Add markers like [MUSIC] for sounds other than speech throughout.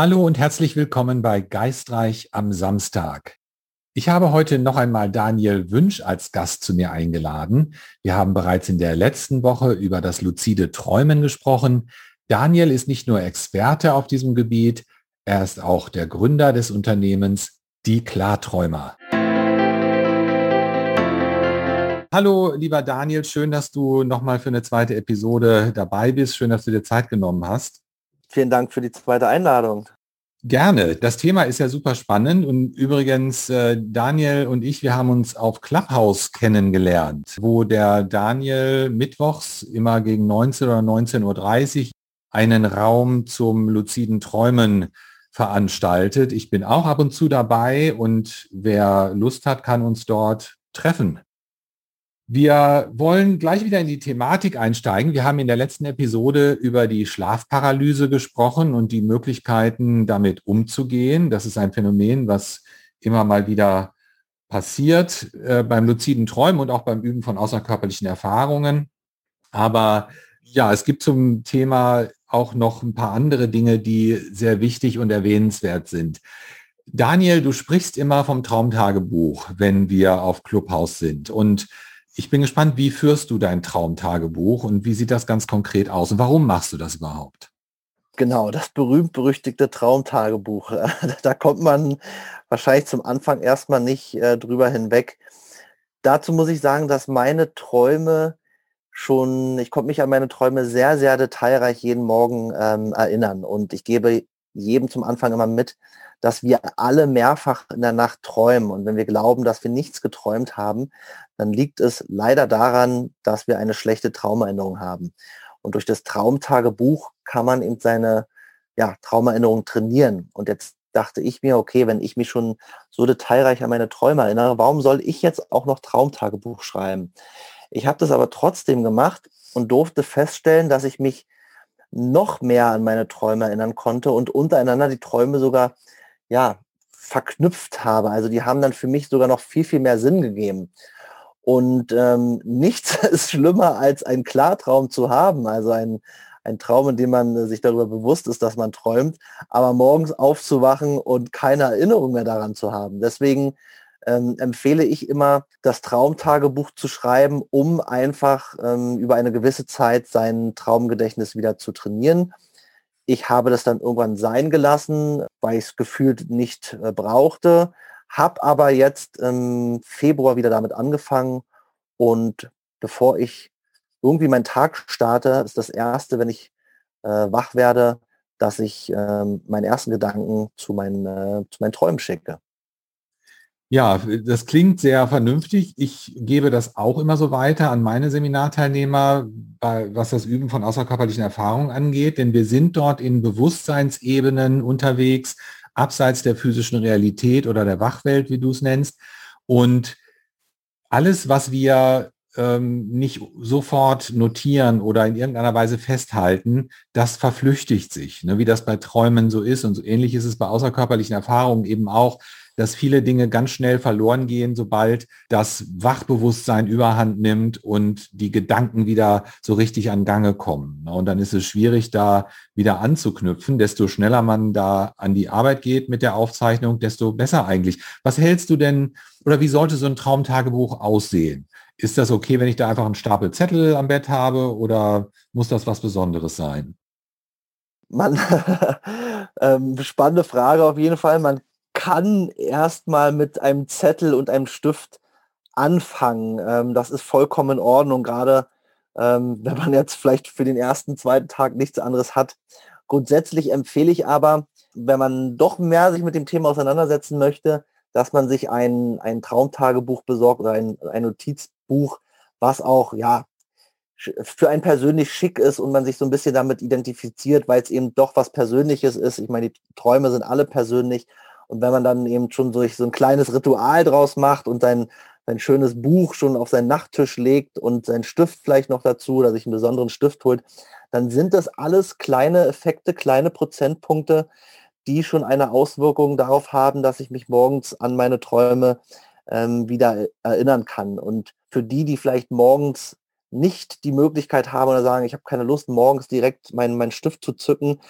Hallo und herzlich willkommen bei Geistreich am Samstag. Ich habe heute noch einmal Daniel Wünsch als Gast zu mir eingeladen. Wir haben bereits in der letzten Woche über das luzide Träumen gesprochen. Daniel ist nicht nur Experte auf diesem Gebiet, er ist auch der Gründer des Unternehmens Die Klarträumer. Hallo, lieber Daniel, schön, dass du nochmal für eine zweite Episode dabei bist. Schön, dass du dir Zeit genommen hast. Vielen Dank für die zweite Einladung. Gerne. Das Thema ist ja super spannend und übrigens äh, Daniel und ich, wir haben uns auf Clubhouse kennengelernt, wo der Daniel mittwochs immer gegen 19 oder 19.30 Uhr einen Raum zum luziden Träumen veranstaltet. Ich bin auch ab und zu dabei und wer Lust hat, kann uns dort treffen. Wir wollen gleich wieder in die Thematik einsteigen. Wir haben in der letzten Episode über die Schlafparalyse gesprochen und die Möglichkeiten, damit umzugehen. Das ist ein Phänomen, was immer mal wieder passiert äh, beim luziden Träumen und auch beim Üben von außerkörperlichen Erfahrungen. Aber ja, es gibt zum Thema auch noch ein paar andere Dinge, die sehr wichtig und erwähnenswert sind. Daniel, du sprichst immer vom Traumtagebuch, wenn wir auf Clubhouse sind. Und ich bin gespannt, wie führst du dein Traumtagebuch und wie sieht das ganz konkret aus und warum machst du das überhaupt? Genau, das berühmt-berüchtigte Traumtagebuch. [LAUGHS] Da kommt man wahrscheinlich zum Anfang erstmal nicht äh, drüber hinweg. Dazu muss ich sagen, dass meine Träume schon, ich konnte mich an meine Träume sehr, sehr detailreich jeden Morgen ähm, erinnern. Und ich gebe jedem zum Anfang immer mit, dass wir alle mehrfach in der Nacht träumen. Und wenn wir glauben, dass wir nichts geträumt haben, dann liegt es leider daran, dass wir eine schlechte Traumerinnerung haben. Und durch das Traumtagebuch kann man eben seine ja, Traumerinnerung trainieren. Und jetzt dachte ich mir, okay, wenn ich mich schon so detailreich an meine Träume erinnere, warum soll ich jetzt auch noch Traumtagebuch schreiben? Ich habe das aber trotzdem gemacht und durfte feststellen, dass ich mich noch mehr an meine Träume erinnern konnte und untereinander die Träume sogar ja, verknüpft habe. Also die haben dann für mich sogar noch viel, viel mehr Sinn gegeben. Und ähm, [LAUGHS] nichts ist schlimmer, als einen Klartraum zu haben, also ein, ein Traum, in dem man sich darüber bewusst ist, dass man träumt, aber morgens aufzuwachen und keine Erinnerung mehr daran zu haben. Deswegen ähm, empfehle ich immer, das Traumtagebuch zu schreiben, um einfach ähm, über eine gewisse Zeit sein Traumgedächtnis wieder zu trainieren ich habe das dann irgendwann sein gelassen, weil ich es gefühlt nicht äh, brauchte, habe aber jetzt im Februar wieder damit angefangen und bevor ich irgendwie meinen Tag starte, ist das Erste, wenn ich äh, wach werde, dass ich äh, meinen ersten Gedanken zu meinen, äh, zu meinen Träumen schicke. Ja, das klingt sehr vernünftig. Ich gebe das auch immer so weiter an meine Seminarteilnehmer, was das Üben von außerkörperlichen Erfahrungen angeht, denn wir sind dort in Bewusstseinsebenen unterwegs, abseits der physischen Realität oder der Wachwelt, wie du es nennst. Und alles, was wir ähm, nicht sofort notieren oder in irgendeiner Weise festhalten, das verflüchtigt sich, ne? wie das bei Träumen so ist. Und so ähnlich ist es bei außerkörperlichen Erfahrungen eben auch dass viele Dinge ganz schnell verloren gehen, sobald das Wachbewusstsein überhand nimmt und die Gedanken wieder so richtig an Gange kommen. Und dann ist es schwierig, da wieder anzuknüpfen. Desto schneller man da an die Arbeit geht mit der Aufzeichnung, desto besser eigentlich. Was hältst du denn oder wie sollte so ein Traumtagebuch aussehen? Ist das okay, wenn ich da einfach einen Stapel Zettel am Bett habe oder muss das was Besonderes sein? Man, [LAUGHS] ähm, spannende Frage auf jeden Fall. Man kann erstmal mit einem Zettel und einem Stift anfangen. Ähm, das ist vollkommen in Ordnung, gerade ähm, [LAUGHS] wenn man jetzt vielleicht für den ersten, zweiten Tag nichts anderes hat. Grundsätzlich empfehle ich aber, wenn man doch mehr sich mit dem Thema auseinandersetzen möchte, dass man sich ein, ein Traumtagebuch besorgt oder ein, ein Notizbuch, was auch ja für einen persönlich schick ist und man sich so ein bisschen damit identifiziert, weil es eben doch was Persönliches ist. Ich meine, die Träume sind alle persönlich und wenn man dann eben schon so, so ein kleines Ritual draus macht und sein, sein schönes Buch schon auf seinen Nachttisch legt und seinen Stift vielleicht noch dazu oder sich einen besonderen Stift holt, dann sind das alles kleine Effekte, kleine Prozentpunkte, die schon eine Auswirkung darauf haben, dass ich mich morgens an meine Träume ähm, wieder erinnern kann. Und für die, die vielleicht morgens nicht die Möglichkeit haben oder sagen, ich habe keine Lust, morgens direkt meinen, meinen Stift zu zücken,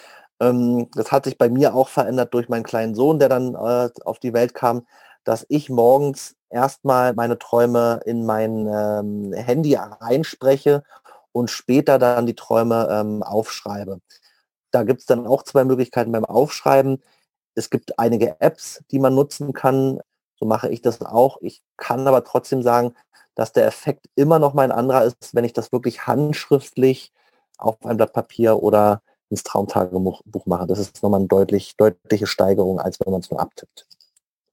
Ähm, das hat sich bei mir auch verändert durch meinen kleinen Sohn, der dann äh, auf die Welt kam, dass ich morgens erstmal meine Träume in mein ähm, Handy reinspreche und später dann die Träume ähm, aufschreibe. Da gibt es dann auch zwei Möglichkeiten beim Aufschreiben. Es gibt einige Apps, die man nutzen kann. So mache ich das auch. Ich kann aber trotzdem sagen, dass der Effekt immer noch mein anderer ist, wenn ich das wirklich handschriftlich auf ein Blatt Papier oder ins Traumtagebuch mache. Das ist nochmal eine deutlich, deutliche Steigerung, als wenn man es nur abtippt.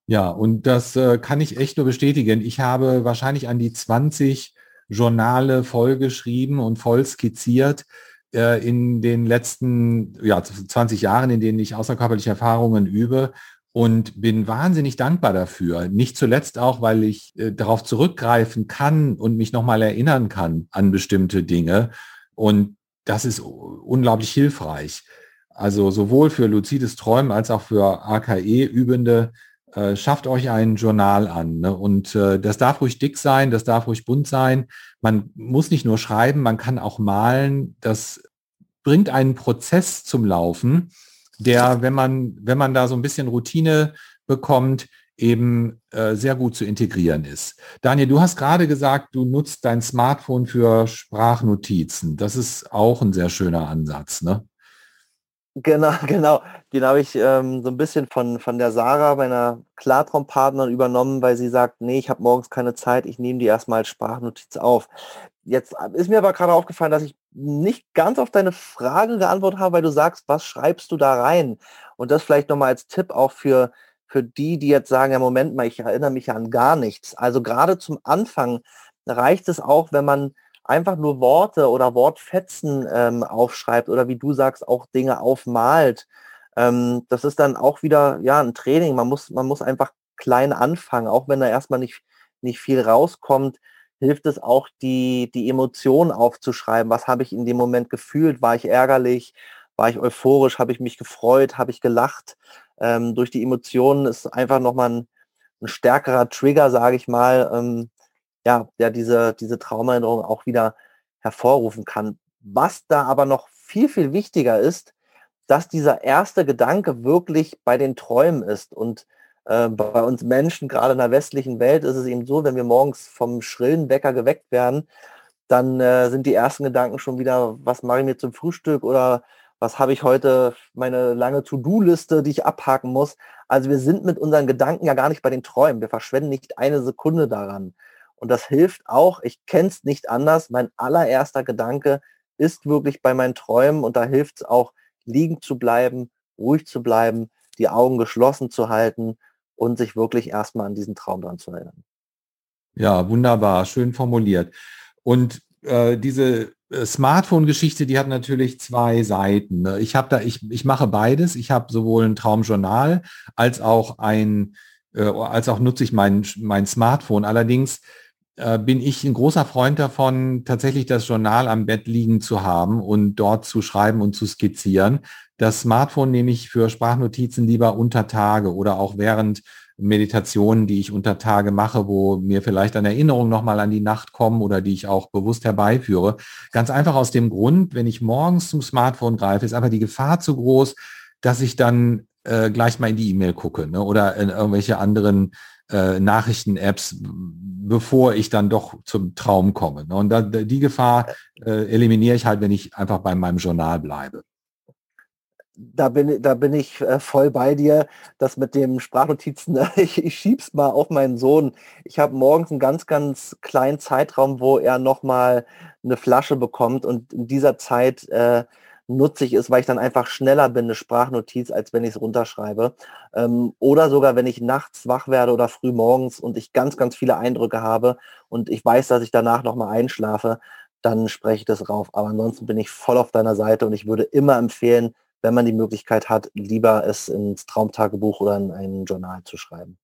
Ja, und das äh, kann ich echt nur bestätigen. Ich habe wahrscheinlich an die 20 Journale vollgeschrieben und voll skizziert äh, in den letzten ja, 20 Jahren, in denen ich außerkörperliche Erfahrungen übe und bin wahnsinnig dankbar dafür. Nicht zuletzt auch, weil ich äh, darauf zurückgreifen kann und mich nochmal erinnern kann an bestimmte Dinge. Und das ist unglaublich hilfreich. Also sowohl für luzides Träumen als auch für AKE-Übende äh, schafft euch ein Journal an. Ne? Und äh, das darf ruhig dick sein, das darf ruhig bunt sein. Man muss nicht nur schreiben, man kann auch malen. Das bringt einen Prozess zum Laufen, der, wenn man, wenn man da so ein bisschen Routine bekommt, eben äh, sehr gut zu integrieren ist. Daniel, du hast gerade gesagt, du nutzt dein Smartphone für Sprachnotizen. Das ist auch ein sehr schöner Ansatz, ne? Genau, [LAUGHS] genau. Den habe ich ähm, so ein bisschen von, von der Sarah, meiner Klartraumpartnerin, übernommen, weil sie sagt, nee, ich habe morgens keine Zeit, ich nehme die erstmal als Sprachnotiz auf. Jetzt ist mir aber gerade aufgefallen, dass ich nicht ganz auf deine Frage geantwortet habe, weil du sagst, was schreibst du da rein? Und das vielleicht nochmal als Tipp auch für, für die, die jetzt sagen, ja, Moment mal, ich erinnere mich ja an gar nichts. Also gerade zum Anfang reicht es auch, wenn man einfach nur Worte oder Wortfetzen ähm, aufschreibt oder wie du sagst, auch Dinge aufmalt. Ähm, das ist dann auch wieder ja ein Training. Man muss, man muss einfach klein anfangen, auch wenn da erstmal nicht, nicht viel rauskommt, hilft es auch, die, die Emotionen aufzuschreiben. Was habe ich in dem Moment gefühlt? War ich ärgerlich? War ich euphorisch? Habe ich mich gefreut? Habe ich gelacht? Ähm, durch die Emotionen ist einfach nochmal ein, ein stärkerer Trigger, sage ich mal, ähm, ja, der diese, diese Traumerinnerung auch wieder hervorrufen kann. Was da aber noch viel, viel wichtiger ist, dass dieser erste Gedanke wirklich bei den Träumen ist. Und äh, bei uns Menschen, gerade in der westlichen Welt, ist es eben so, wenn wir morgens vom schrillen Wecker geweckt werden, dann äh, sind die ersten Gedanken schon wieder, was mache ich mir zum Frühstück oder was habe ich heute, meine lange To-Do-Liste, die ich abhaken muss. Also wir sind mit unseren Gedanken ja gar nicht bei den Träumen. Wir verschwenden nicht eine Sekunde daran. Und das hilft auch, ich kenne es nicht anders. Mein allererster Gedanke ist wirklich bei meinen Träumen und da hilft es auch, liegen zu bleiben, ruhig zu bleiben, die Augen geschlossen zu halten und sich wirklich erstmal an diesen Traum dran zu erinnern. Ja, wunderbar, schön formuliert. Und äh, diese äh, Smartphone-Geschichte, die hat natürlich zwei Seiten. Ne? Ich habe da, ich, ich mache beides. Ich habe sowohl ein Traumjournal als auch ein, äh, als auch nutze ich mein, mein Smartphone. Allerdings äh, bin ich ein großer Freund davon, tatsächlich das Journal am Bett liegen zu haben und dort zu schreiben und zu skizzieren. Das Smartphone nehme ich für Sprachnotizen lieber unter Tage oder auch während Meditationen, die ich unter Tage mache, wo mir vielleicht an Erinnerungen nochmal an die Nacht kommen oder die ich auch bewusst herbeiführe. Ganz einfach aus dem Grund, wenn ich morgens zum Smartphone greife, ist einfach die Gefahr zu groß, dass ich dann äh, gleich mal in die E-Mail gucke ne? oder in irgendwelche anderen äh, Nachrichten-Apps, bevor ich dann doch zum Traum komme. Ne? Und da, die Gefahr äh, eliminiere ich halt, wenn ich einfach bei meinem Journal bleibe. Da bin, da bin ich äh, voll bei dir. Das mit dem Sprachnotizen, [LAUGHS] ich, ich schieb's mal auf meinen Sohn. Ich habe morgens einen ganz, ganz kleinen Zeitraum, wo er nochmal eine Flasche bekommt und in dieser Zeit äh, nutzig ist, weil ich dann einfach schneller bin, eine Sprachnotiz, als wenn ich es runterschreibe. Ähm, oder sogar, wenn ich nachts wach werde oder früh morgens und ich ganz, ganz viele Eindrücke habe und ich weiß, dass ich danach nochmal einschlafe, dann spreche ich das rauf. Aber ansonsten bin ich voll auf deiner Seite und ich würde immer empfehlen, wenn man die Möglichkeit hat, lieber es ins Traumtagebuch oder in ein Journal zu schreiben.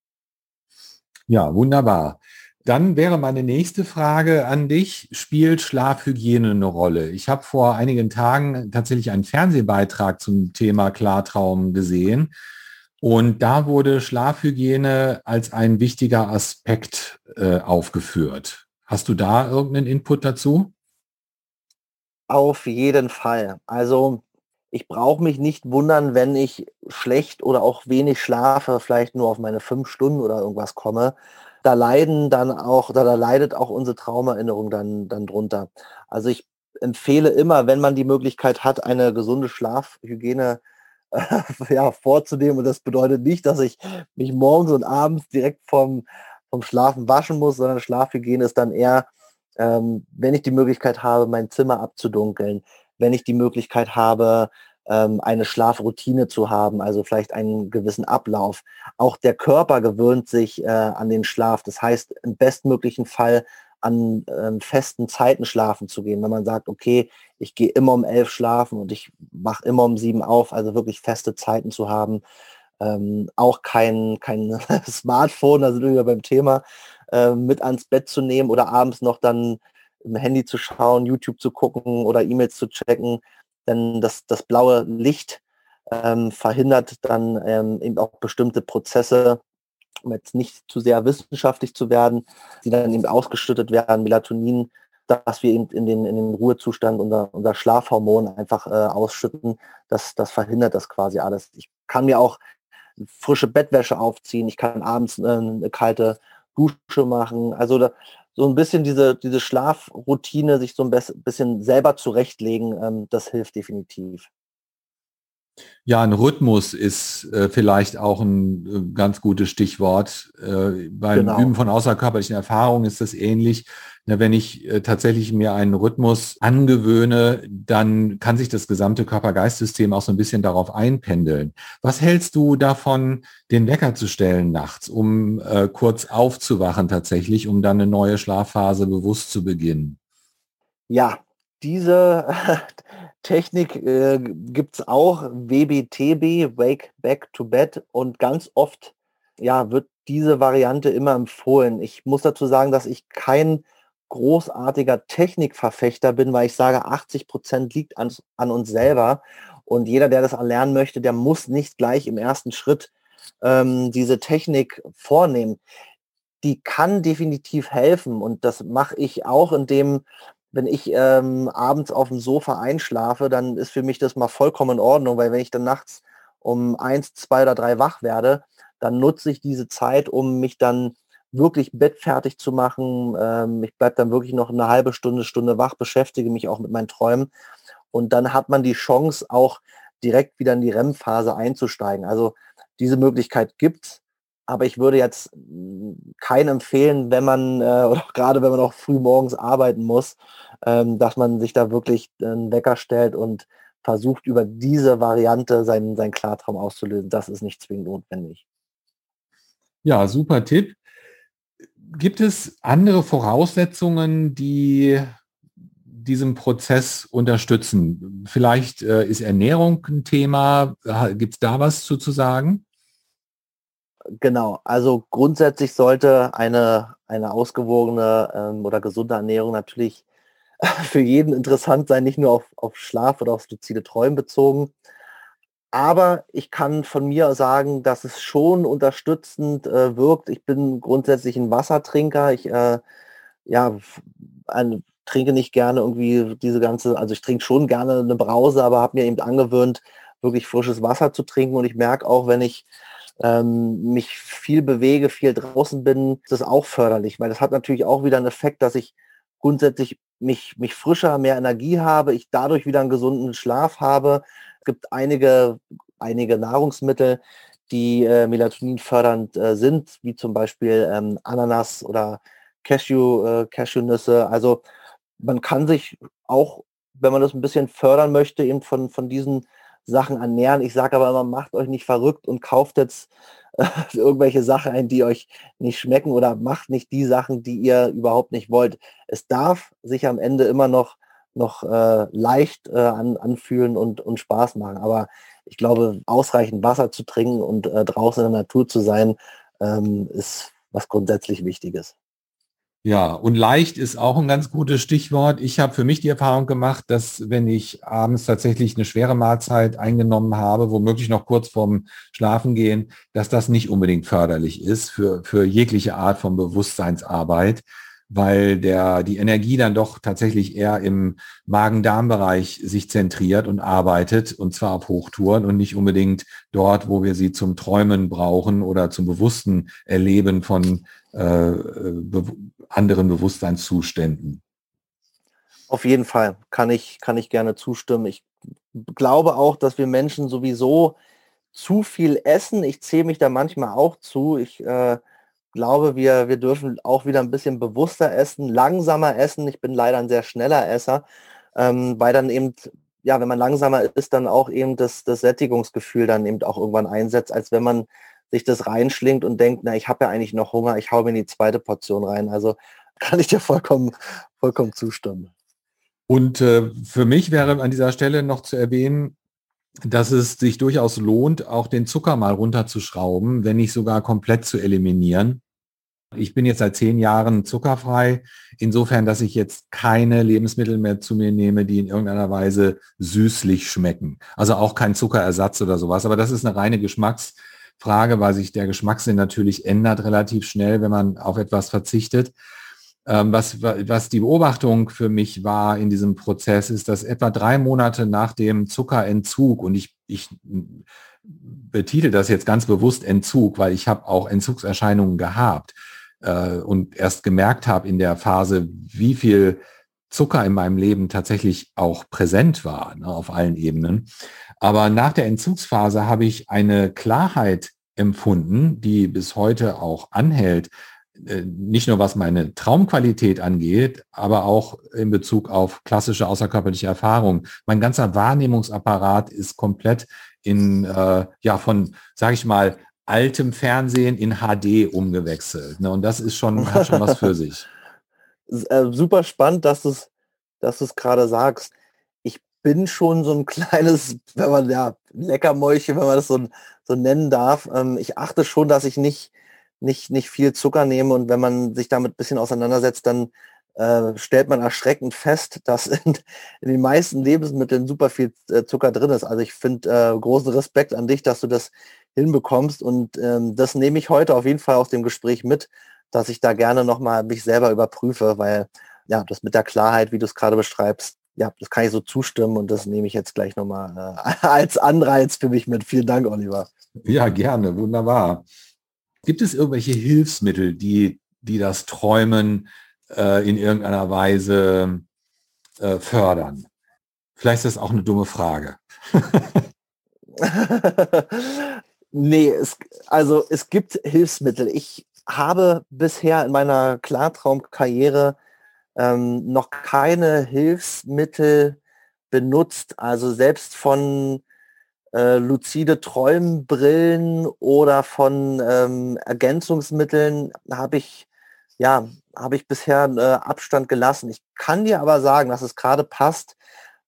Ja, wunderbar. Dann wäre meine nächste Frage an dich, spielt Schlafhygiene eine Rolle? Ich habe vor einigen Tagen tatsächlich einen Fernsehbeitrag zum Thema Klartraum gesehen und da wurde Schlafhygiene als ein wichtiger Aspekt äh, aufgeführt. Hast du da irgendeinen Input dazu? Auf jeden Fall. Also ich brauche mich nicht wundern, wenn ich schlecht oder auch wenig schlafe, vielleicht nur auf meine fünf Stunden oder irgendwas komme. Da leiden dann auch, da, da leidet auch unsere Traumerinnerung dann, dann drunter. Also ich empfehle immer, wenn man die Möglichkeit hat, eine gesunde Schlafhygiene äh, [LAUGHS] ja, vorzunehmen. Und das bedeutet nicht, dass ich mich morgens und abends direkt vom, vom Schlafen waschen muss, sondern Schlafhygiene ist dann eher, ähm, wenn ich die Möglichkeit habe, mein Zimmer abzudunkeln, wenn ich die Möglichkeit habe, ähm, eine Schlafroutine zu haben, also vielleicht einen gewissen Ablauf. Auch der Körper gewöhnt sich äh, an den Schlaf. Das heißt, im bestmöglichen Fall an ähm, festen Zeiten schlafen zu gehen. Wenn man sagt, okay, ich gehe immer um elf schlafen und ich mache immer um sieben auf, also wirklich feste Zeiten zu haben. Ähm, auch kein, kein [LAUGHS] Smartphone, da sind wir beim Thema, äh, mit ans Bett zu nehmen oder abends noch dann im Handy zu schauen, YouTube zu gucken oder E-Mails zu checken, denn das, das blaue Licht ähm, verhindert dann ähm, eben auch bestimmte Prozesse, um jetzt nicht zu sehr wissenschaftlich zu werden, die dann eben ausgeschüttet werden, Melatonin, dass wir eben in den, in den Ruhezustand unser, unser Schlafhormon einfach äh, ausschütten, das, das verhindert das quasi alles. Ich kann mir auch frische Bettwäsche aufziehen, ich kann abends äh, eine kalte Dusche machen. Also da, so ein bisschen diese, diese Schlafroutine, sich so ein bisschen selber zurechtlegen, ähm, das hilft definitiv. Ja, ein Rhythmus ist äh, vielleicht auch ein äh, ganz gutes Stichwort. Äh, beim genau. Üben von außerkörperlichen Erfahrungen ist das ähnlich. Na, wenn ich äh, tatsächlich mir einen Rhythmus angewöhne, dann kann sich das gesamte Körper-Geist-System auch so ein bisschen darauf einpendeln. Was hältst du davon, den Wecker zu stellen nachts, um äh, kurz aufzuwachen tatsächlich, um dann eine neue Schlafphase bewusst zu beginnen? Ja, diese [LAUGHS] Technik äh, gibt es auch, WBTB, Wake Back to Bed, und ganz oft ja, wird diese Variante immer empfohlen. Ich muss dazu sagen, dass ich kein großartiger Technikverfechter bin, weil ich sage, 80 Prozent liegt an, an, uns selber. Und jeder, der das erlernen möchte, der muss nicht gleich im ersten Schritt ähm, diese Technik vornehmen. Die kann definitiv helfen und das mache ich auch, indem wenn ich ähm, abends auf dem Sofa einschlafe, dann ist für mich das mal vollkommen in Ordnung, weil wenn ich dann nachts um eins, zwei oder drei wach werde, dann nutze ich diese Zeit, um mich dann wirklich bettfertig zu machen. Ähm, ich bleibe dann wirklich noch eine halbe Stunde, Stunde wach, beschäftige mich auch mit meinen Träumen. Und dann hat man die Chance, auch direkt wieder in die REM-Phase einzusteigen. Also diese Möglichkeit gibt es aber ich würde jetzt keinen empfehlen, wenn man, äh, [LAUGHS] oder gerade wenn man auch früh morgens arbeiten muss, ähm, dass man sich da wirklich einen Wecker stellt und versucht, über diese Variante seinen, seinen Klartraum auszulösen. Das ist nicht zwingend notwendig. Ja, super Tipp. Gibt es andere Voraussetzungen, die diesem Prozess unterstützen? Vielleicht äh, ist Ernährung ein Thema. Gibt es da was zu, zu sagen? Genau, also grundsätzlich sollte eine, eine ausgewogene ähm, oder gesunde Ernährung natürlich [LAUGHS] für jeden interessant sein, nicht nur auf, auf Schlaf oder auf luzide Träumen bezogen. Aber ich kann von mir sagen, dass es schon unterstützend äh, wirkt. Ich bin grundsätzlich ein Wassertrinker. Ich äh, ja, ein, trinke nicht gerne irgendwie diese ganze, also ich trinke schon gerne eine Brause, aber habe mir eben angewöhnt, wirklich frisches Wasser zu trinken. Und ich merke auch, wenn ich ähm, mich viel bewege, viel draußen bin, ist das auch förderlich, weil das hat natürlich auch wieder einen Effekt, dass ich grundsätzlich mich, mich frischer, mehr Energie habe, ich dadurch wieder einen gesunden Schlaf habe. Es gibt einige, einige Nahrungsmittel, die äh, Melatonin äh, sind, wie zum Beispiel ähm, Ananas oder Cashew, äh, Cashewnüsse. Also man kann sich auch, wenn man das ein bisschen fördern möchte, eben von, von diesen Sachen ernähren. Ich sage aber immer, macht euch nicht verrückt und kauft jetzt äh, [LAUGHS] irgendwelche Sachen ein, die euch nicht schmecken oder macht nicht die Sachen, die ihr überhaupt nicht wollt. Es darf sich am Ende immer noch noch äh, leicht äh, an, anfühlen und, und Spaß machen. Aber ich glaube, ausreichend Wasser zu trinken und äh, draußen in der Natur zu sein, ähm, ist was grundsätzlich Wichtiges. Ja, und leicht ist auch ein ganz gutes Stichwort. Ich habe für mich die Erfahrung gemacht, dass wenn ich abends tatsächlich eine schwere Mahlzeit eingenommen habe, womöglich noch kurz vorm Schlafen gehen, dass das nicht unbedingt förderlich ist für, für jegliche Art von Bewusstseinsarbeit. weil der, die Energie dann doch tatsächlich eher im Magen-Darm-Bereich sich zentriert und arbeitet, und zwar auf Hochtouren und nicht unbedingt dort, wo wir sie zum Träumen brauchen oder zum bewussten Erleben von äh, be anderen Bewusstseinszuständen. Auf jeden Fall kann ich, kann ich gerne zustimmen. Ich glaube auch, dass wir Menschen sowieso zu viel essen. Ich zähle mich da manchmal auch zu. Ich äh, glaube, wir, wir dürfen auch wieder ein bisschen bewusster essen, langsamer essen. Ich bin leider ein sehr schneller Esser, ähm, weil dann eben, ja, wenn man langsamer ist, dann auch eben das, das Sättigungsgefühl dann eben auch irgendwann einsetzt, als wenn man sich das reinschlingt und denkt, na, ich habe ja eigentlich noch Hunger, ich hau mir in die zweite Portion rein. Also kann ich dir vollkommen, vollkommen zustimmen. Und äh, für mich wäre an dieser Stelle noch zu erwähnen, dass es sich durchaus lohnt, auch den Zucker mal runterzuschrauben, wenn nicht sogar komplett zu eliminieren. Ich bin jetzt seit zehn Jahren zuckerfrei, insofern, dass ich jetzt keine Lebensmittel mehr zu mir nehme, die in irgendeiner Weise süßlich schmecken. Also auch kein Zuckerersatz oder sowas. Aber das ist eine reine Geschmacksfrage, weil sich der Geschmackssinn natürlich ändert relativ schnell, wenn man auf etwas verzichtet. Ähm, was, was die Beobachtung für mich war in diesem Prozess, ist, dass etwa drei Monate nach dem Zuckerentzug, und ich, ich betitel das jetzt ganz bewusst Entzug, weil ich habe auch Entzugserscheinungen gehabt äh, und erst gemerkt habe in der Phase, wie viel Zucker in meinem Leben tatsächlich auch präsent war, ne, auf allen Ebenen. Aber nach der Entzugsphase habe ich eine Klarheit empfunden, die bis heute auch anhält, äh, nicht nur was meine Traumqualität angeht, aber auch in Bezug auf klassische außerkörperliche Erfahrung. Mein ganzer Wahrnehmungsapparat ist komplett in, äh, ja, von, sage ich mal, altem Fernsehen in HD umgewechselt. Ne? Und das ist schon, hat schon was für [LAUGHS] sich. Äh, super spannend, dass du es dass gerade sagst. Ich bin schon so ein [LAUGHS] kleines, wenn man ja, Leckermäulchen, wenn man das so, so nennen darf. Ähm, ich achte schon, dass ich nicht nicht, nicht viel Zucker nehme und wenn man sich damit ein bisschen auseinandersetzt, dann äh, stellt man erschreckend fest, [LAUGHS] dass in, in, den meisten Lebensmitteln super viel äh, Zucker drin ist. Also ich finde äh, großen Respekt an dich, dass du das hinbekommst und ähm, das nehme ich heute auf jeden Fall aus dem Gespräch mit, dass ich da gerne nochmal mich selber überprüfe, weil ja, das mit der Klarheit, wie du es gerade beschreibst, ja, das kann ich so zustimmen und das nehme ich jetzt gleich nochmal äh, [LAUGHS] als Anreiz für mich mit. Vielen Dank, Oliver. Ja, gerne, wunderbar. Gibt es irgendwelche Hilfsmittel, die, die das Träumen äh, in irgendeiner Weise äh, fördern? Vielleicht ist das auch eine dumme Frage. [LAUGHS] nee, es, also es gibt Hilfsmittel. Ich habe bisher in meiner Klartraumkarriere ähm, noch keine Hilfsmittel benutzt. Also selbst von äh, luzide Träumbrillen oder von ähm, Ergänzungsmitteln habe ich ja habe ich bisher äh, Abstand gelassen. Ich kann dir aber sagen, dass es gerade passt,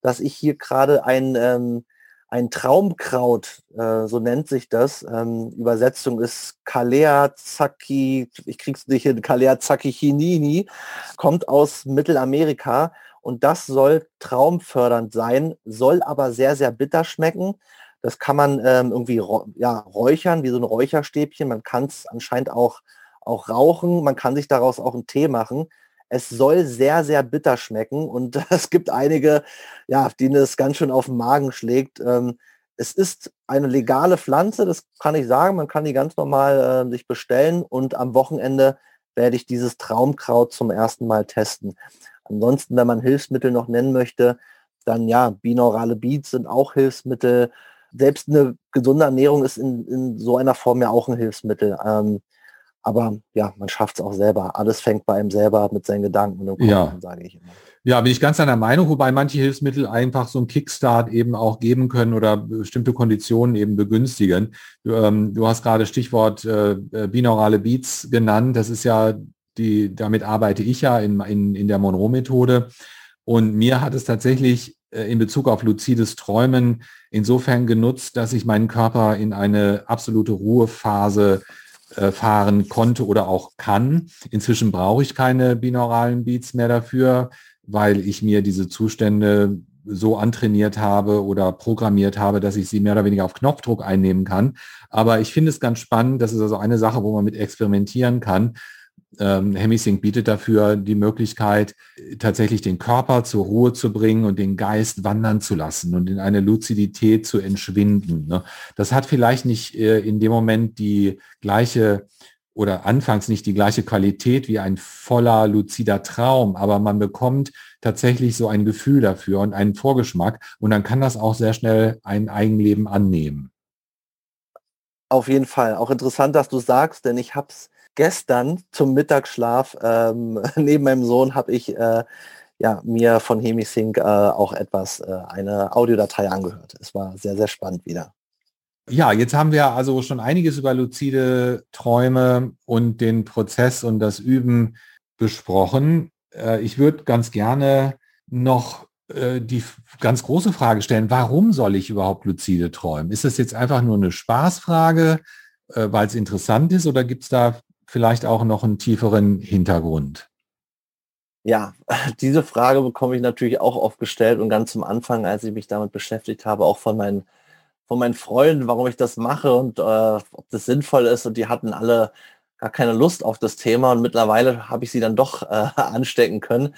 dass ich hier gerade ein ähm, ein Traumkraut, äh, so nennt sich das. Ähm, Übersetzung ist Kalea Zaki, ich krieg's nicht hin, Kalea Zakichinini, kommt aus Mittelamerika und das soll traumfördernd sein, soll aber sehr, sehr bitter schmecken. Das kann man ähm, irgendwie ja, räuchern, wie so ein Räucherstäbchen. Man kann es anscheinend auch, auch rauchen. Man kann sich daraus auch einen Tee machen. Es soll sehr, sehr bitter schmecken und [LAUGHS] es gibt einige, ja, denen es ganz schön auf den Magen schlägt. Ähm, es ist eine legale Pflanze, das kann ich sagen. Man kann die ganz normal äh, sich bestellen und am Wochenende werde ich dieses Traumkraut zum ersten Mal testen. Ansonsten, wenn man Hilfsmittel noch nennen möchte, dann ja, binaurale Beats sind auch Hilfsmittel selbst eine gesunde Ernährung ist in, in so einer Form ja auch ein Hilfsmittel. Ähm, aber ja, man schafft es auch selber. Alles fängt bei einem selber mit seinen Gedanken und ja. sage ich immer. Ja, bin ich ganz deiner Meinung, wobei manche Hilfsmittel einfach so einen Kickstart eben auch geben können oder bestimmte Konditionen eben begünstigen. Du, ähm, du hast gerade Stichwort äh, äh binaurale Beats genannt. Das ist ja die, damit arbeite ich ja in, in, in der Monroe-Methode. Und mir hat es tatsächlich äh, in Bezug auf luzides Träumen insofern genutzt, dass ich meinen Körper in eine absolute Ruhephase fahren konnte oder auch kann. Inzwischen brauche ich keine binauralen Beats mehr dafür, weil ich mir diese Zustände so antrainiert habe oder programmiert habe, dass ich sie mehr oder weniger auf Knopfdruck einnehmen kann. Aber ich finde es ganz spannend. Das ist also eine Sache, wo man mit experimentieren kann. Ähm, Hemisync bietet dafür die Möglichkeit, tatsächlich den Körper zur Ruhe zu bringen und den Geist wandern zu lassen und in eine Luzidität zu entschwinden. Ne? Das hat vielleicht nicht äh, in dem Moment die gleiche oder anfangs nicht die gleiche Qualität wie ein voller luzider Traum, aber man bekommt tatsächlich so ein Gefühl dafür und einen Vorgeschmack und dann kann das auch sehr schnell ein Eigenleben annehmen. Auf jeden Fall. Auch interessant, dass du sagst, denn ich habe es gestern zum Mittagsschlaf ähm, [LAUGHS] neben meinem Sohn habe ich äh, ja, mir von Hemisync äh, auch etwas, äh, eine Audiodatei angehört. Es war sehr, sehr spannend wieder. Ja, jetzt haben wir also schon einiges über luzide Träume und den Prozess und das Üben besprochen. Äh, ich würde ganz gerne noch äh, die ganz große Frage stellen, warum soll ich überhaupt luzide träumen? Ist das jetzt einfach nur eine Spaßfrage, äh, weil es interessant ist oder gibt es da vielleicht auch noch einen tieferen Hintergrund? Ja, [LAUGHS] diese Frage bekomme ich natürlich auch oft gestellt und ganz zum Anfang, als ich mich damit beschäftigt habe, auch von meinen von meinen Freunden, warum ich das mache und äh, ob das sinnvoll ist. Und die hatten alle gar keine Lust auf das Thema und mittlerweile habe ich sie dann doch äh, [LAUGHS] anstecken können.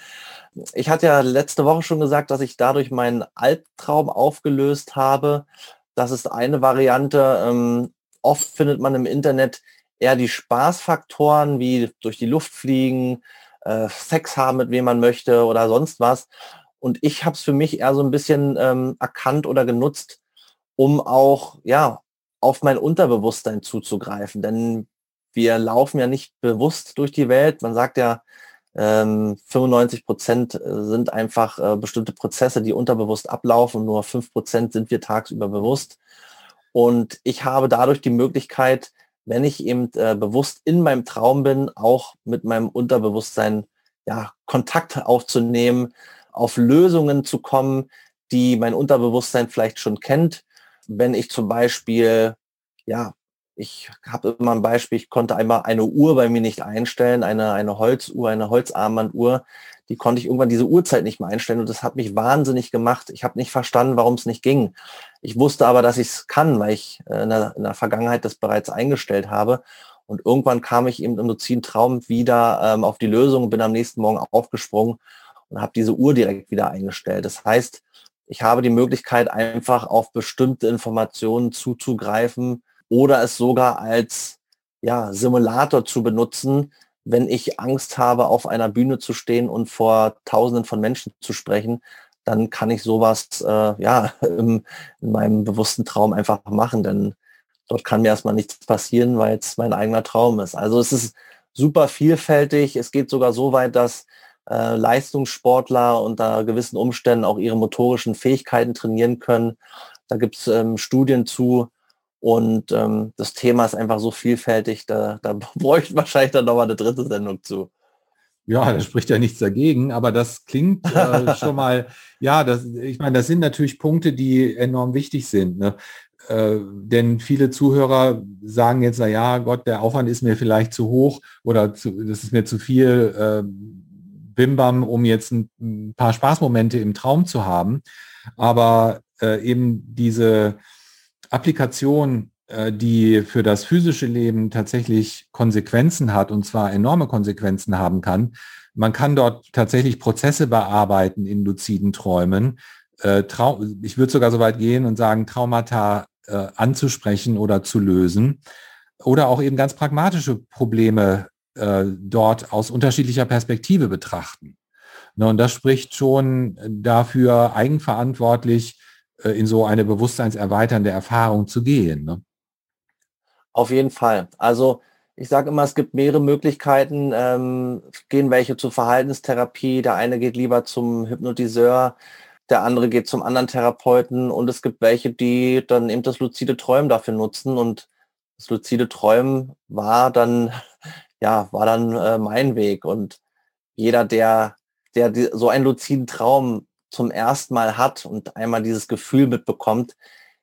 Ich hatte ja letzte Woche schon gesagt, dass ich dadurch meinen Albtraum aufgelöst habe. Das ist eine Variante. Ähm, oft findet man im Internet eher die Spaßfaktoren wie durch die Luft fliegen, äh, Sex haben, mit wem man möchte oder sonst was. Und ich habe es für mich eher so ein bisschen ähm, erkannt oder genutzt, um auch ja auf mein Unterbewusstsein zuzugreifen. Denn wir laufen ja nicht bewusst durch die Welt. Man sagt ja, ähm, 95 Prozent äh, sind einfach äh, bestimmte Prozesse, die unterbewusst ablaufen nur 5 Prozent sind wir tagsüber bewusst. Und ich habe dadurch die Möglichkeit, wenn ich eben äh, bewusst in meinem Traum bin, auch mit meinem Unterbewusstsein ja, Kontakt aufzunehmen, auf Lösungen zu kommen, die mein Unterbewusstsein vielleicht schon kennt, wenn ich zum Beispiel, ja, ich habe immer ein Beispiel, ich konnte einmal eine Uhr bei mir nicht einstellen, eine, eine Holzuhr, eine Holzarmbanduhr, die konnte ich irgendwann diese Uhrzeit nicht mehr einstellen und das hat mich wahnsinnig gemacht. Ich habe nicht verstanden, warum es nicht ging. Ich wusste aber, dass ich es kann, weil ich äh, in der, in der, Vergangenheit das bereits eingestellt habe. Und irgendwann kam ich eben im luziden Traum wieder ähm, auf die Lösung, bin am nächsten Morgen aufgesprungen und habe diese Uhr direkt wieder eingestellt. Das heißt, ich habe die Möglichkeit, einfach auf bestimmte Informationen zuzugreifen oder es sogar als ja, Simulator zu benutzen, wenn ich Angst habe, auf einer Bühne zu stehen und vor Tausenden von Menschen zu sprechen, dann kann ich sowas äh, ja [LAUGHS] im, in meinem bewussten Traum einfach machen, denn dort kann mir erstmal nichts passieren, weil es mein eigener Traum ist. Also es ist super vielfältig. Es geht sogar so weit, dass äh, Leistungssportler unter gewissen Umständen auch ihre motorischen Fähigkeiten trainieren können. Da gibt es ähm, Studien zu und ähm, das Thema ist einfach so vielfältig, da, da [LAUGHS] bräuchte wahrscheinlich dann nochmal eine dritte Sendung zu. Ja, da spricht ja nichts dagegen, aber das klingt äh, [LAUGHS] schon mal, ja, das, ich meine, das sind natürlich Punkte, die enorm wichtig sind. Ne? Äh, denn viele Zuhörer sagen jetzt, na ja, Gott, der Aufwand ist mir vielleicht zu hoch oder zu, das ist mir zu viel. Äh, Bimbam, um jetzt ein, ein, paar Spaßmomente im Traum zu haben. Aber äh, eben diese Applikation, äh, die für das physische Leben tatsächlich Konsequenzen hat, und zwar enorme Konsequenzen haben kann. Man kann dort tatsächlich Prozesse bearbeiten in luziden Träumen. Äh, ich würde sogar so weit gehen und sagen, Traumata äh, anzusprechen oder zu lösen. Oder auch eben ganz pragmatische Probleme dort aus unterschiedlicher Perspektive betrachten. Ne, und das spricht schon dafür, eigenverantwortlich in so eine bewusstseinserweiternde Erfahrung zu gehen. Ne? Auf jeden Fall. Also ich sage immer, es gibt mehrere Möglichkeiten. Ähm, gehen welche zur Verhaltenstherapie, der eine geht lieber zum Hypnotiseur, der andere geht zum anderen Therapeuten und es gibt welche, die dann eben das luzide Träumen dafür nutzen und das luzide Träumen war dann [LAUGHS] ja, war dann äh, mein Weg. Und jeder, der, der die, so einen luziden Traum zum ersten Mal hat und einmal dieses Gefühl mitbekommt,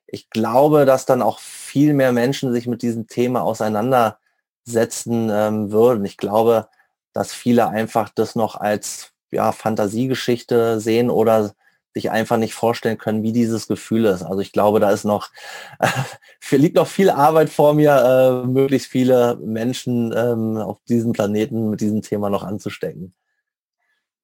ich glaube, dass dann auch viel mehr Menschen sich mit diesem Thema auseinandersetzen ähm, würden. Ich glaube, dass viele einfach das noch als ja, Fantasiegeschichte sehen oder sich einfach nicht vorstellen können, wie dieses Gefühl ist. Also ich glaube, da ist noch, [LAUGHS] äh, liegt noch viel Arbeit vor mir, äh, möglichst viele Menschen ähm, auf diesem Planeten mit diesem Thema noch anzustecken.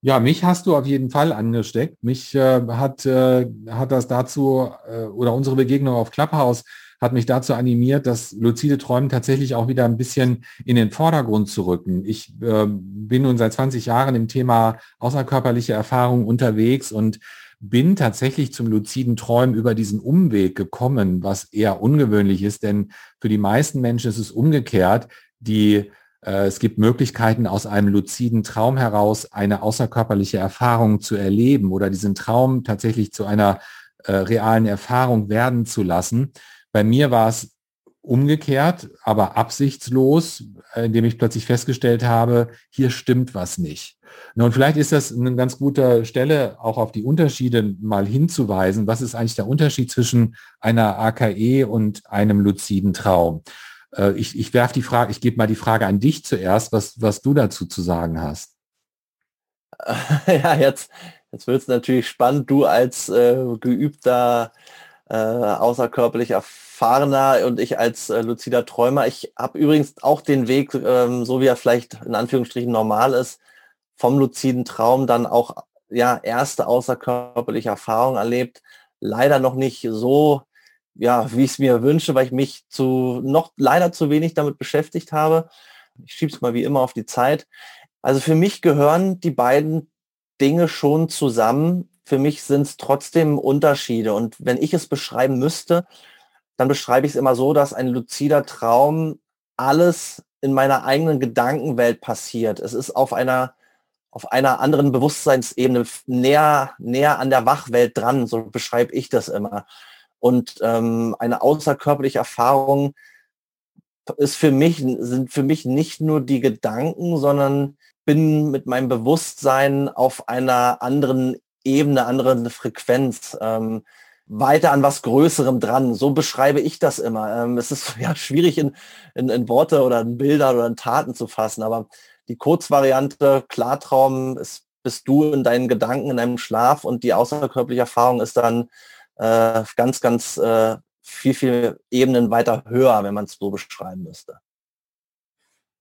Ja, mich hast du auf jeden Fall angesteckt. Mich äh, hat, äh, hat das dazu, äh, oder unsere Begegnung auf Clubhouse hat mich dazu animiert, das luzide Träumen tatsächlich auch wieder ein bisschen in den Vordergrund zu rücken. Ich äh, bin nun seit 20 Jahren im Thema außerkörperliche Erfahrung unterwegs und bin tatsächlich zum luziden Träumen über diesen Umweg gekommen, was eher ungewöhnlich ist, denn für die meisten Menschen ist es umgekehrt. Die es gibt Möglichkeiten, aus einem luziden Traum heraus eine außerkörperliche Erfahrung zu erleben oder diesen Traum tatsächlich zu einer äh, realen Erfahrung werden zu lassen. Bei mir war es umgekehrt, aber absichtslos, äh, indem ich plötzlich festgestellt habe, hier stimmt was nicht. Und vielleicht ist das eine ganz gute Stelle, auch auf die Unterschiede mal hinzuweisen. Was ist eigentlich der Unterschied zwischen einer AKE und einem luziden Traum? Äh, ich ich werfe die Frage, ich gebe mal die Frage an dich zuerst, was, was du dazu zu sagen hast. [LAUGHS] Ja, jetzt, jetzt wird es natürlich spannend. Du als äh, geübter, äh, außerkörperlich erfahrener und ich als äh, luzider Träumer. Ich habe übrigens auch den Weg, ähm, so wie er vielleicht in Anführungsstrichen normal ist, vom luziden Traum dann auch ja erste außerkörperliche Erfahrung erlebt. Leider noch nicht so ja, wie ich es mir wünsche, weil ich mich zu noch leider zu wenig damit beschäftigt habe. Ich schiebe es mal wie immer auf die Zeit. Also für mich gehören die beiden Dinge schon zusammen. Für mich sind es trotzdem Unterschiede. Und wenn ich es beschreiben müsste, dann beschreibe ich es immer so, dass ein luzider Traum alles in meiner eigenen Gedankenwelt passiert. Es ist auf einer auf einer anderen Bewusstseinsebene näher, näher an der Wachwelt dran, so beschreibe ich das immer. Und ähm, eine außerkörperliche Erfahrung ist für mich, sind für mich nicht nur die Gedanken, sondern bin mit meinem Bewusstsein auf einer anderen Ebene, anderen Frequenz, ähm, weiter an was Größerem dran. So beschreibe ich das immer. Ähm, es ist [LAUGHS] ja schwierig in, in, in Worte oder in Bilder oder in Taten zu fassen, aber die Kurzvariante Klartraum ist, bist du in deinen Gedanken, in deinem Schlaf und die außerkörperliche Erfahrung ist dann äh, ganz, ganz äh, viel, viel Ebenen weiter höher, wenn man es so beschreiben müsste.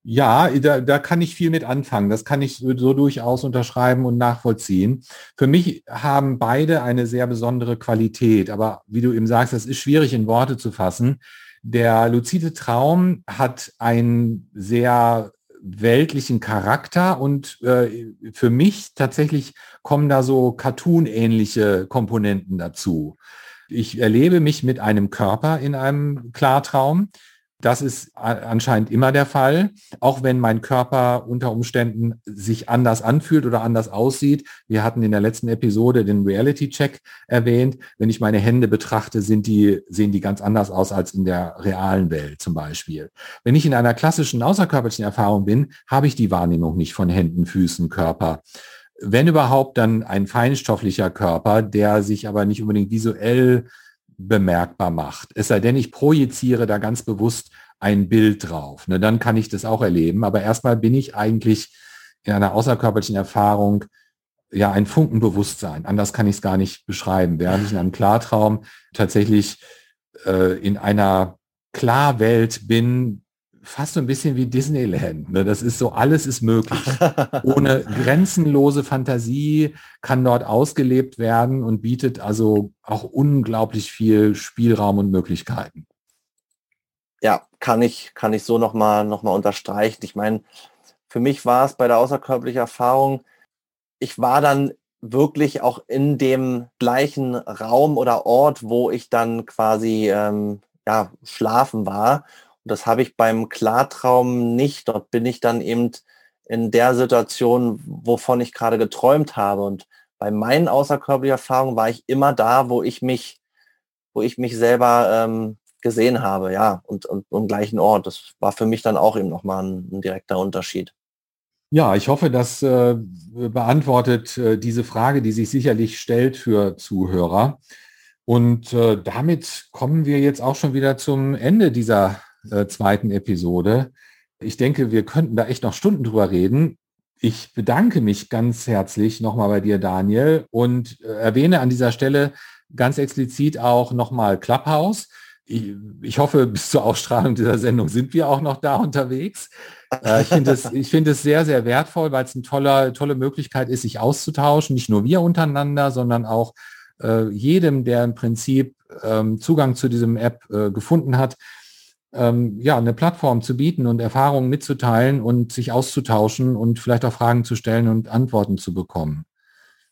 Ja, da, da kann ich viel mit anfangen. Das kann ich so durchaus unterschreiben und nachvollziehen. Für mich haben beide eine sehr besondere Qualität. Aber wie du eben sagst, das ist schwierig in Worte zu fassen. Der luzide Traum hat einen sehr weltlichen Charakter und äh, für mich tatsächlich kommen da so Cartoon-ähnliche Komponenten dazu. Ich erlebe mich mit einem Körper in einem Klartraum. Das ist anscheinend immer der Fall, auch wenn mein Körper unter Umständen sich anders anfühlt oder anders aussieht. Wir hatten in der letzten Episode den Reality-Check erwähnt. Wenn ich meine Hände betrachte, sind die, sehen die ganz anders aus als in der realen Welt zum Beispiel. Wenn ich in einer klassischen außerkörperlichen Erfahrung bin, habe ich die Wahrnehmung nicht von Händen, Füßen, Körper. Wenn überhaupt, dann ein feinstofflicher Körper, der sich aber nicht unbedingt visuell bemerkbar macht. Es sei denn, ich projiziere da ganz bewusst ein Bild drauf. Ne, dann kann ich das auch erleben. Aber erstmal bin ich eigentlich in einer außerkörperlichen Erfahrung ja ein Funkenbewusstsein. Anders kann ich es gar nicht beschreiben. Während ich in einem Klartraum tatsächlich äh, in einer Klarwelt bin, fast so ein bisschen wie Disneyland. Ne? Das ist so, alles ist möglich. Ohne [LAUGHS] grenzenlose Fantasie kann dort ausgelebt werden und bietet also auch unglaublich viel Spielraum und Möglichkeiten. Ja, kann ich, kann ich so nochmal noch mal unterstreichen. Ich meine, für mich war es bei der außerkörperlichen Erfahrung, ich war dann wirklich auch in dem gleichen Raum oder Ort, wo ich dann quasi ähm, ja, schlafen war das habe ich beim Klartraum nicht. Dort bin ich dann eben in der Situation, wovon ich gerade geträumt habe. Und bei meinen außerkörperlichen Erfahrungen war ich immer da, wo ich mich, wo ich mich selber ähm, gesehen habe, ja, und, und am gleichen Ort. Das war für mich dann auch eben nochmal ein, ein direkter Unterschied. Ja, ich hoffe, das äh, beantwortet äh, diese Frage, die sich sicherlich stellt für Zuhörer. Und äh, damit kommen wir jetzt auch schon wieder zum Ende dieser äh, zweiten Episode. Ich denke, wir könnten da echt noch Stunden drüber reden. ich bedanke mich ganz herzlich nochmal bei dir, Daniel, und äh, erwähne an dieser Stelle ganz explizit auch nochmal Clubhouse. Ich, ich, hoffe, bis zur Ausstrahlung dieser Sendung sind wir auch noch da unterwegs. Äh, ich finde es, es sehr, sehr wertvoll, weil es eine tolle, tolle Möglichkeit ist, sich auszutauschen. Nicht nur wir untereinander, sondern auch äh, jedem, der im Prinzip ähm, Zugang zu diesem App äh, gefunden hat, ähm, ja, eine Plattform zu bieten und Erfahrungen mitzuteilen und sich auszutauschen und vielleicht auch Fragen zu stellen und Antworten zu bekommen.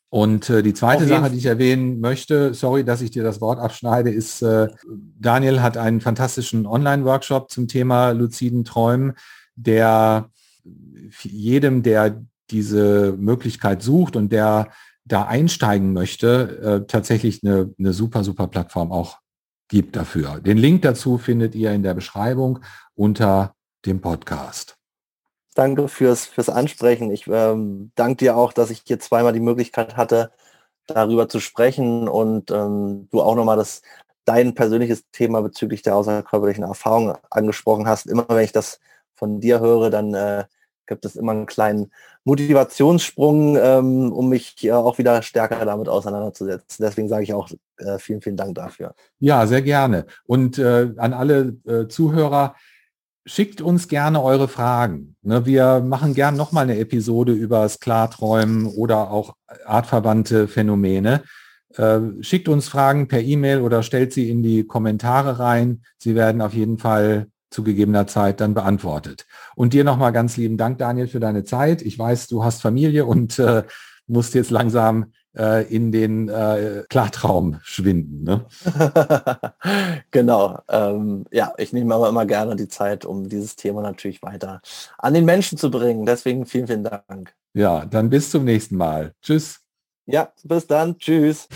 Und äh, die zweite Sache, die ich erwähnen möchte, sorry, dass ich dir das Wort abschneide, ist, äh, Daniel hat einen fantastischen Online-Workshop zum Thema luziden Träumen, der jedem, der diese Möglichkeit sucht und der da einsteigen möchte, äh, tatsächlich eine, eine super, super Plattform auch gibt dafür. Den Link dazu findet ihr in der Beschreibung unter dem Podcast. Danke fürs, fürs Ansprechen. Ich ähm, danke dir auch, dass ich hier zweimal die Möglichkeit hatte, darüber zu sprechen und ähm, du auch nochmal das dein persönliches Thema bezüglich der außerkörperlichen Erfahrung angesprochen hast. Immer wenn ich das von dir höre, dann äh, gibt es immer einen kleinen Motivationssprung, ähm, um mich äh, auch wieder stärker damit auseinanderzusetzen. Deswegen sage ich auch äh, vielen, vielen Dank dafür. Ja, sehr gerne. Und äh, an alle äh, Zuhörer, schickt uns gerne eure Fragen. Ne, wir machen gern nochmal eine Episode über das Klarträumen oder auch artverwandte Phänomene. Äh, schickt uns Fragen per E-Mail oder stellt sie in die Kommentare rein. Sie werden auf jeden Fall zu gegebener Zeit dann beantwortet. Und dir nochmal ganz lieben Dank, Daniel, für deine Zeit. Ich weiß, du hast Familie und äh, musst jetzt langsam äh, in den äh, Klartraum schwinden. Ne? [LAUGHS] genau. Ähm, ja, ich nehme aber immer gerne die Zeit, um dieses Thema natürlich weiter an den Menschen zu bringen. Deswegen vielen, vielen Dank. Ja, dann bis zum nächsten Mal. Tschüss. Ja, bis dann. Tschüss.